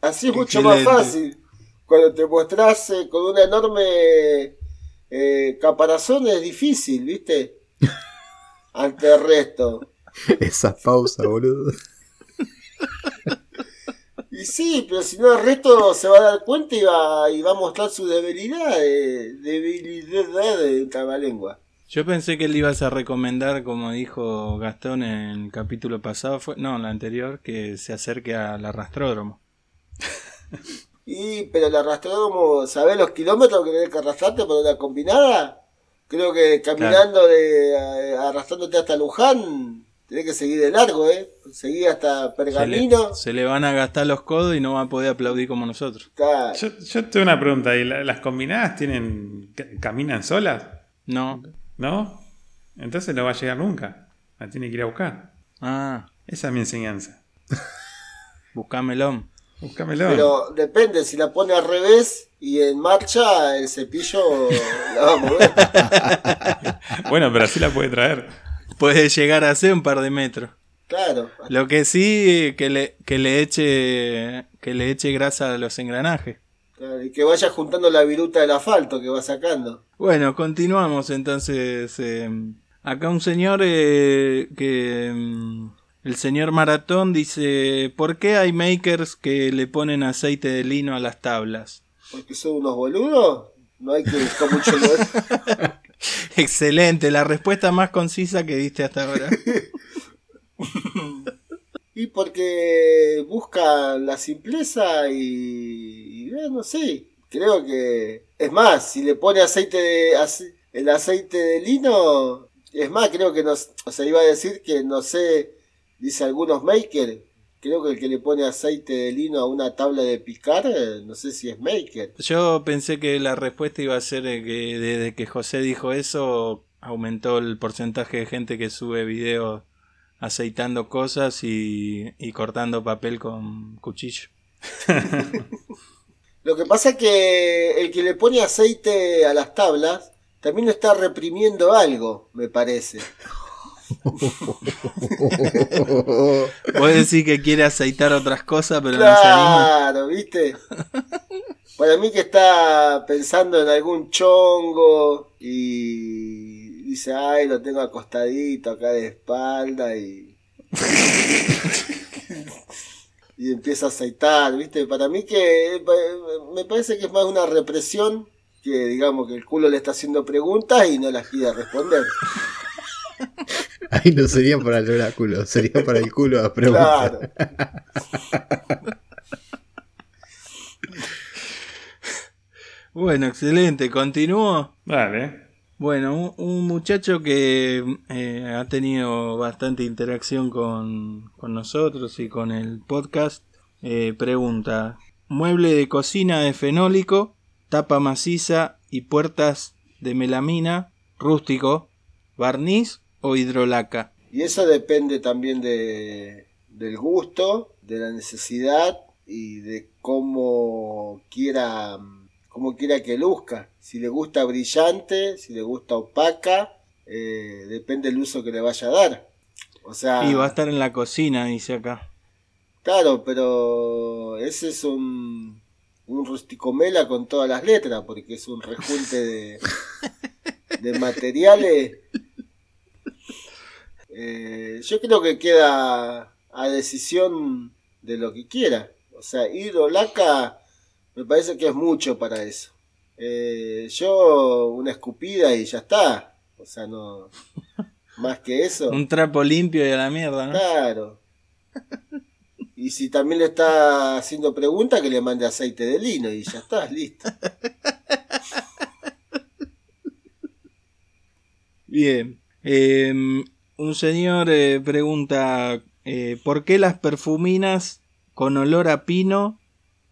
Así es mucho más fácil. Cuando te mostrás eh, con una enorme eh, caparazón es difícil, ¿viste? (laughs) Ante el resto. Esa pausa, boludo. Y sí, pero si no el resto se va a dar cuenta y va, y va a mostrar su debilidad, eh, debilidad de trabalengua. Yo pensé que le ibas a recomendar, como dijo Gastón en el capítulo pasado, fue, no, en la anterior, que se acerque al arrastródromo. (laughs) Y, pero el arrastródromo, ¿sabés los kilómetros que tenés que arrastrarte por una combinada? Creo que caminando de eh, arrastrándote hasta Luján, tenés que seguir de largo, ¿eh? Seguir hasta Se le, Pergamino. se le van a gastar los codos y no va a poder aplaudir como nosotros. Yo, yo tengo una pregunta. ¿y la- las combinadas tienen ca- caminan solas? No. ¿No? Entonces no va a llegar nunca. La tiene que ir a buscar. Ah, Esa es mi enseñanza. buscámelo. Búscamelo. Pero depende, si la pone al revés y en marcha, el cepillo la va a mover. (laughs) Bueno, pero así la puede traer. Puede llegar a ser un par de metros. Claro. Lo que sí, que le, que le eche que le eche grasa a los engranajes. Claro, Y que vaya juntando la viruta del asfalto que va sacando. Bueno, continuamos entonces. eh, acá un señor eh, que... el señor Maratón dice, ¿por qué hay makers que le ponen aceite de lino a las tablas? Porque son unos boludos. No hay que buscar mucho. (laughs) Excelente, la respuesta más concisa que diste hasta ahora. (laughs) y porque buscan la simpleza y, y bueno, sí. Creo que. Es más, si le pone aceite de. ace- el aceite de lino. Es más, creo que no. O sea, iba a decir que no sé. Dice algunos makers. Creo que el que le pone aceite de lino a una tabla de picar, eh, no sé si es maker. Yo pensé que la respuesta iba a ser eh, que desde que José dijo eso, aumentó el porcentaje de gente que sube videos aceitando cosas y, y cortando papel con cuchillo. (laughs) Lo que pasa es que el que le pone aceite a las tablas también está reprimiendo algo, me parece. (laughs) Vos decís que quiere aceitar otras cosas, pero no se. Claro, ¿viste? Para mí que está pensando en algún chongo y dice, ay, lo tengo acostadito acá de espalda y... (laughs) y empieza a aceitar, ¿viste? Para mí que me parece que es más una represión que digamos que el culo le está haciendo preguntas y no las quiere responder. (laughs) Ahí no sería para el oráculo, sería para el culo a preguntar. Claro. (laughs) Bueno, excelente. Continúo. Dale. Bueno, un, un muchacho que eh, ha tenido bastante interacción con, con nosotros y con el podcast eh, pregunta: mueble de cocina de fenólico, tapa maciza y puertas de melamina, rústico, barniz o hidrolaca. Y eso depende también de, del gusto, de la necesidad y de cómo quiera, cómo quiera que luzca. Si le gusta brillante, si le gusta opaca, eh, depende del uso que le vaya a dar. O sea, Y va a estar en la cocina, dice acá. claro, pero ese es un, un rusticomela con todas las letras, porque es un rejunte de, de (laughs) materiales. Eh, yo creo que queda a decisión de lo que quiera. O sea, hidrolaca me parece que es mucho para eso. Eh, yo una escupida y ya está. O sea, no (laughs) más que eso. Un trapo limpio y a la mierda, ¿no? Claro. Y si también le está haciendo preguntas, que le mande aceite de lino y ya está, listo. (laughs) Bien. Eh, un señor eh, pregunta, eh, ¿por qué las perfuminas con olor a pino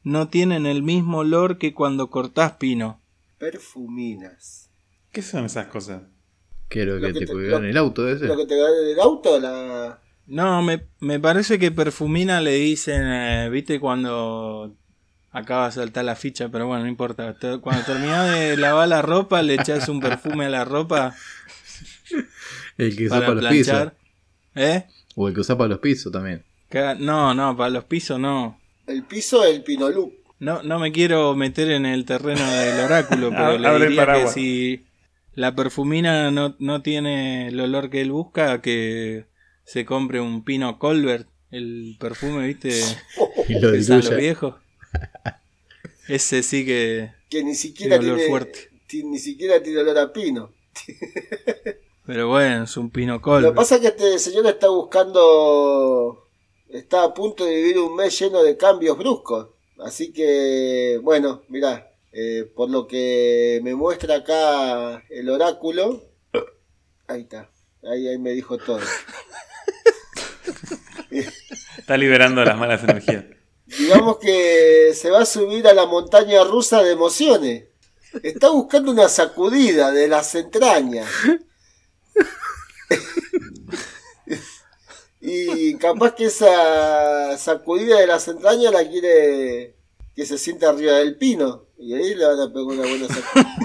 no tienen el mismo olor que cuando cortás pino? Perfuminas. ¿Qué son esas cosas? Que lo Lo que que te cuidan lo- el auto ese. Lo que te gané del auto, la. No, me, me parece que perfumina le dicen, eh, viste, cuando acaba de saltar la ficha, pero bueno, no importa. Cuando terminás de lavar la ropa, le echas un perfume a la ropa El que usa para para los pisos. ¿Eh? O el que usa para los pisos también. No, no, para los pisos no. El piso es el pinolup. No, no me quiero meter en el terreno del oráculo, (laughs) pero le diría que si la perfumina no, no tiene el olor que él busca, que se compre un pino Colbert, el perfume, ¿viste? (laughs) Y lo Que usan los viejos. (laughs) Ese sí que... Que ni siquiera Tiene olor tiene. fuerte. Ni siquiera tiene olor a pino. Pero bueno, es un pino Lo que pasa es que este señor está buscando. Está a punto de vivir un mes lleno de cambios bruscos. Así que, bueno, mirá, eh, por lo que me muestra acá el oráculo. Ahí está. Ahí, ahí me dijo todo. Está liberando las malas energías. Digamos que se va a subir a la montaña rusa de emociones. Está buscando una sacudida de las entrañas. (laughs) y capaz que esa sacudida de las entrañas la quiere que se sienta arriba del pino. Y ahí le van a pegar una buena sacudida.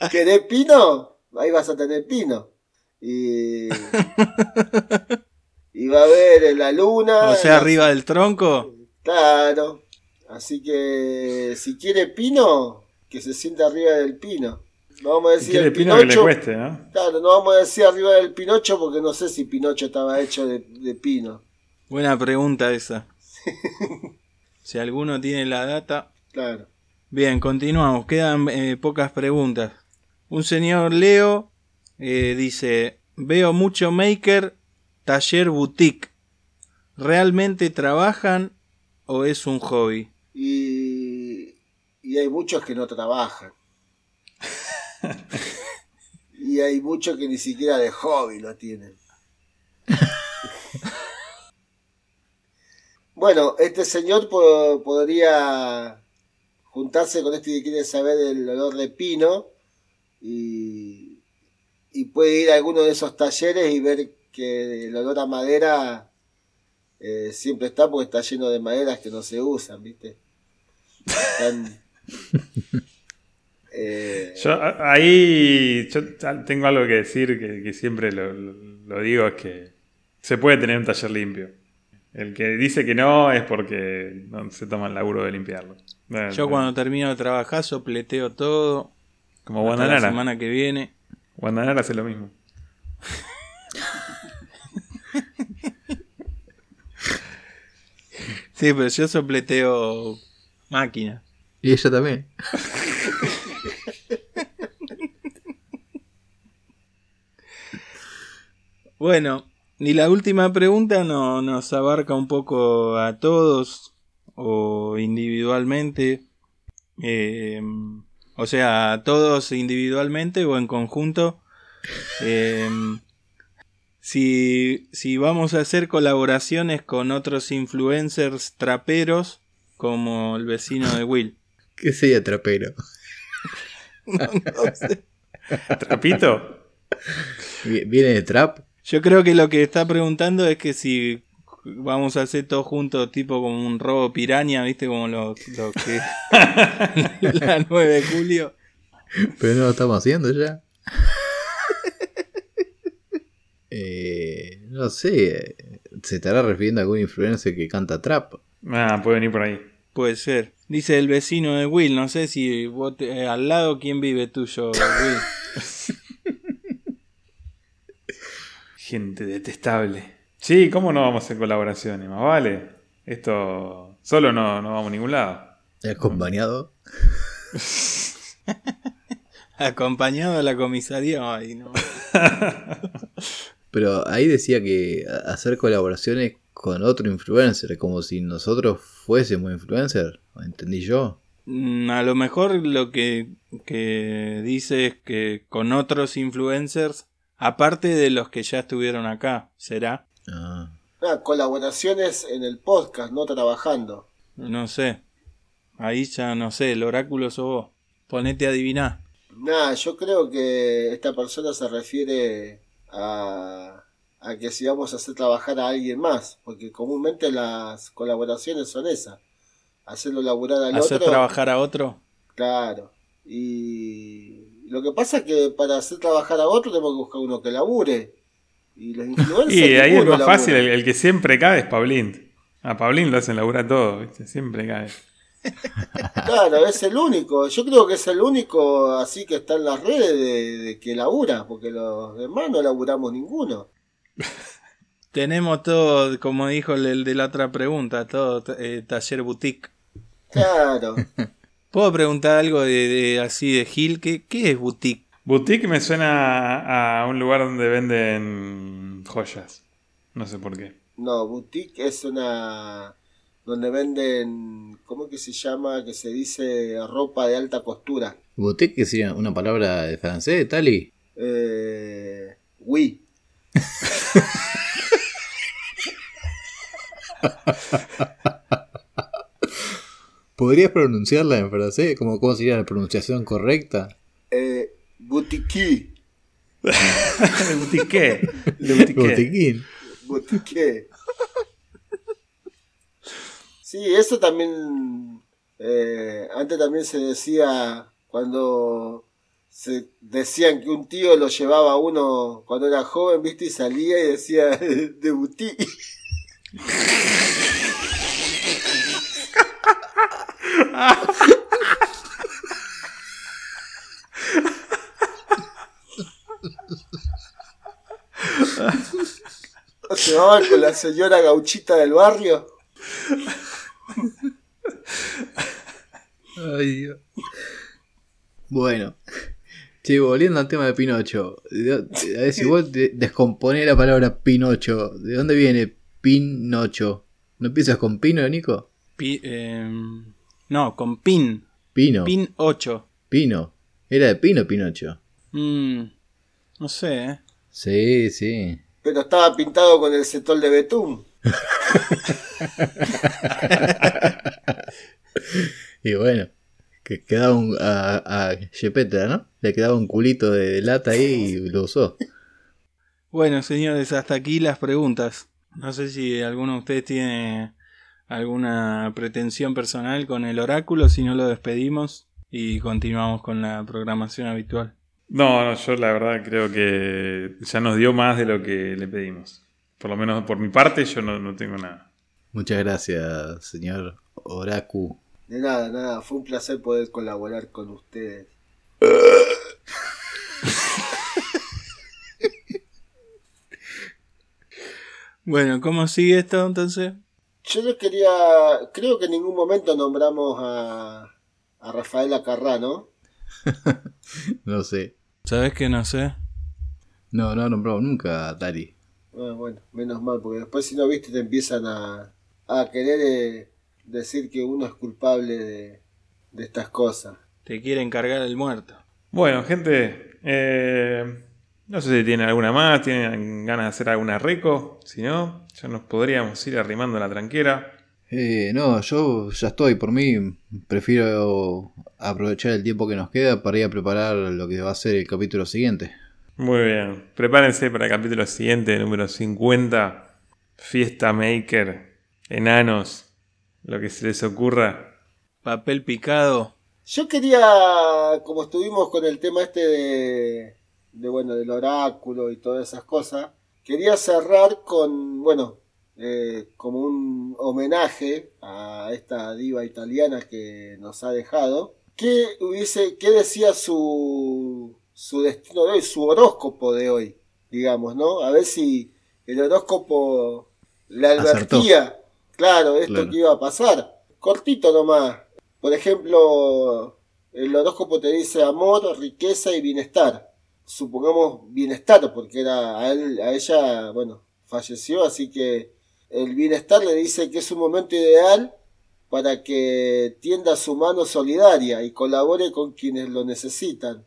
(laughs) ¿Querés pino? Ahí vas a tener pino. Y, y va a ver la luna. O sea, la- arriba del tronco. Claro. Así que si quiere pino, que se sienta arriba del pino. No vamos a decir el pino que le Pinocho. cueste, ¿no? Claro, no vamos a decir arriba del Pinocho porque no sé si Pinocho estaba hecho de, de pino. Buena pregunta esa. (laughs) Si alguno tiene la data. Claro. Bien, continuamos. Quedan eh, pocas preguntas. Un señor Leo eh, dice, veo mucho maker, taller boutique. ¿Realmente trabajan o es un hobby? Y, y hay muchos que no trabajan. (laughs) y hay muchos que ni siquiera de hobby lo tienen. (laughs) bueno, este señor po- podría juntarse con este que quiere saber el olor de pino y, y puede ir a alguno de esos talleres y ver que el olor a madera eh, siempre está porque está lleno de maderas que no se usan, ¿viste? Están, (laughs) eh, Yo ahí yo tengo algo que decir que, que siempre lo, digo, es que se puede tener un taller limpio. El que dice que no es porque no se toma el laburo de limpiarlo. Bueno, Yo cuando termino de trabajar sopleteo todo. Como hasta la Guandanara. semana que viene. Guandanara hace lo mismo. (laughs) Sí, pero yo sopleteo máquina. Y ella también. (laughs) Bueno, y la última pregunta no, nos abarca un poco a todos o individualmente. eh, o sea, a todos individualmente o en conjunto. Eh, si, si vamos a hacer colaboraciones con otros influencers traperos como el vecino de Will. (laughs) ¿Qué sería trapero? (laughs) ¿Trapito? Vi- ¿Viene de trap? Yo creo que lo que está preguntando es que si vamos a hacer todo juntos, tipo como un robo piraña, ¿viste? Como lo, lo que. (laughs) la 9 de julio. Pero no lo estamos haciendo ya. Eh, no sé. ¿Se estará refiriendo a algún influencer que canta trap? Ah, puede venir por ahí. Puede ser. Dice el vecino de Will, no sé si vos te- eh, al lado quién vive tuyo, Will. (laughs) Gente detestable. Sí, ¿cómo no vamos a hacer colaboraciones? Más vale. Esto solo no, no vamos a ningún lado. Acompañado. (laughs) Acompañado a la comisaría. Ay, no. (laughs) Pero ahí decía que hacer colaboraciones con otro influencer, como si nosotros fuésemos influencer. ¿Entendí yo? Mm, A lo mejor lo que, que dice es que con otros influencers, aparte de los que ya estuvieron acá, ¿será? Ah. Ah, colaboraciones en el podcast, no trabajando. No sé. Ahí ya no sé, el oráculo sos vos. Ponete a adivinar. Nada, yo creo que esta persona se refiere a, a que si vamos a hacer trabajar a alguien más, porque comúnmente las colaboraciones son esas. Hacerlo laburar al ¿Hacer otro. trabajar a otro? Claro. Y lo que pasa es que para hacer trabajar a otro tenemos que buscar uno que labure. Y los influencers. (laughs) Y ahí es más fácil, el, que siempre cae es Pablín. A Pablín lo hacen laburar todo, ¿viste? Siempre cae. (laughs) Claro, es el único. Yo creo que es el único así que está en las redes de, de que labura, porque los demás no laburamos ninguno. (laughs) Tenemos todo, como dijo el, el de la otra pregunta, todo eh, taller boutique. Claro. ¿Puedo preguntar algo de, de- así de Gil? ¿Qué, ¿Qué es boutique? Boutique me suena a un lugar donde venden joyas. No sé por qué. No, boutique es una donde venden, ¿cómo que se llama? Que se dice ropa de alta costura. ¿Boutique que sería una palabra de francés, Tali? Eh, oui. (laughs) ¿Podrías pronunciarla en francés? ¿Cómo, ¿Cómo sería la pronunciación correcta? Eh, boutique. ¿De boutique? ¿De boutique? Botiquín. Boutique. Sí, eso también. eh, antes también se decía cuando se decían que un tío lo llevaba a uno cuando era joven, viste, y salía y decía (laughs) de boutique. ¿No se llevaban con la señora gauchita del barrio? Ay, Dios. Bueno. Che, volviendo al tema de Pinocho. A ver si vos de- descomponés la palabra Pinocho. ¿De dónde viene Pinocho? ¿No empiezas con Pino, Nico? Pi- em, no, con pin. Pino. Pin 8. Pino. Era de Pino Pinocho. Mm, no sé, ¿eh? Sí, sí. Pero estaba pintado con el cetol de betún. (laughs) Y bueno, que quedaba un, a, a ¿no? Le quedaba un culito de lata ahí y lo usó. Bueno, señores, hasta aquí las preguntas. No sé si alguno de ustedes tiene alguna pretensión personal con el oráculo, si no lo despedimos y continuamos con la programación habitual. No, no, yo la verdad creo que ya nos dio más de lo que le pedimos. Por lo menos por mi parte yo no, no tengo nada. Muchas gracias, señor Oracu. De nada, nada, fue un placer poder colaborar con ustedes. (laughs) Bueno, ¿cómo sigue esto entonces? Yo les quería, creo que en ningún momento nombramos a, a Rafael Acarrá, ¿no? (laughs) No sé. ¿Sabes que no sé? No, no nombramos nunca a Tari. Ah, bueno, menos mal, porque después si no viste te empiezan a, a querer eh, decir que uno es culpable de, de estas cosas. Te quiere encargar el muerto. Bueno, gente, eh, no sé si tienen alguna más, tienen ganas de hacer alguna reco. Si no, ya nos podríamos ir arrimando la tranquera. Eh, no, yo ya estoy. Por mí, prefiero aprovechar el tiempo que nos queda para ir a preparar lo que va a ser el capítulo siguiente. Muy bien. Prepárense para el capítulo siguiente, número 50. Fiesta Maker, enanos, lo que se les ocurra. Papel picado. Yo quería, como estuvimos con el tema este de, de, bueno, del oráculo y todas esas cosas, quería cerrar con, bueno, eh, como un homenaje a esta diva italiana que nos ha dejado. ¿Qué, hubiese, qué decía su, su destino de hoy, su horóscopo de hoy, digamos, ¿no? A ver si el horóscopo le advertía, claro, esto Claro. que iba a pasar. Cortito nomás. Por ejemplo, el horóscopo te dice amor, riqueza y bienestar. Supongamos bienestar, porque era a, él, a ella, bueno, falleció, así que el bienestar le dice que es un momento ideal para que tienda su mano solidaria y colabore con quienes lo necesitan.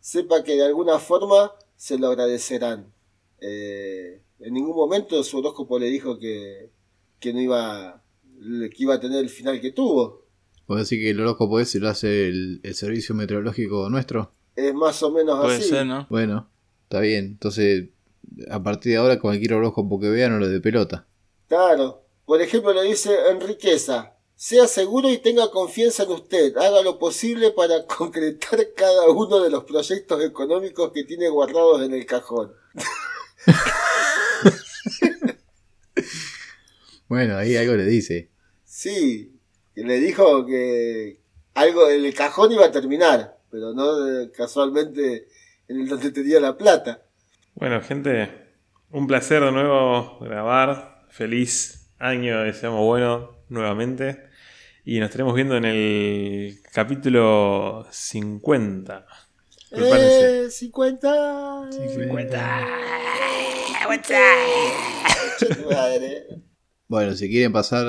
Sepa que de alguna forma se lo agradecerán. Eh, en ningún momento su horóscopo le dijo que, que no iba, que iba a tener el final que tuvo. ¿Puedo decir que el horóscopo ese lo hace el, el servicio meteorológico nuestro? Es más o menos Puede así. ser, ¿no? Bueno, está bien. Entonces, a partir de ahora, cualquier horóscopo que vea no lo de pelota. Claro. Por ejemplo, le dice en riqueza. Sea seguro y tenga confianza en usted. Haga lo posible para (laughs) concretar cada uno de los proyectos económicos que tiene guardados en el cajón. (laughs) Bueno, ahí algo le dice. Sí, le dijo que algo en el cajón iba a terminar, pero no eh, casualmente en el donde tenía la plata. Bueno, gente, un placer de nuevo grabar. Feliz año, deseamos bueno nuevamente. Y nos estaremos viendo en el capítulo 50. Prepárense. ¡Eh! 50. 50. Che, tu madre. Bueno, si quieren pasar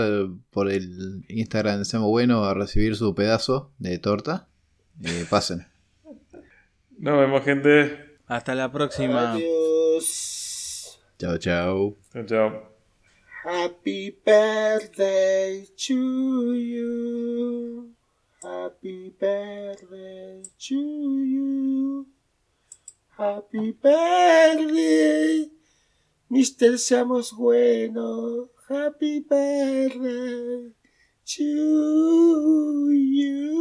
por el Instagram de Seamos Bueno a recibir su pedazo de torta, eh, pasen. Nos vemos, gente. Hasta la próxima. Adiós. Chao, chao. Chao, chao. Happy birthday to you. Happy birthday to you. Happy birthday. Mister Seamos Bueno. Happy birthday to you.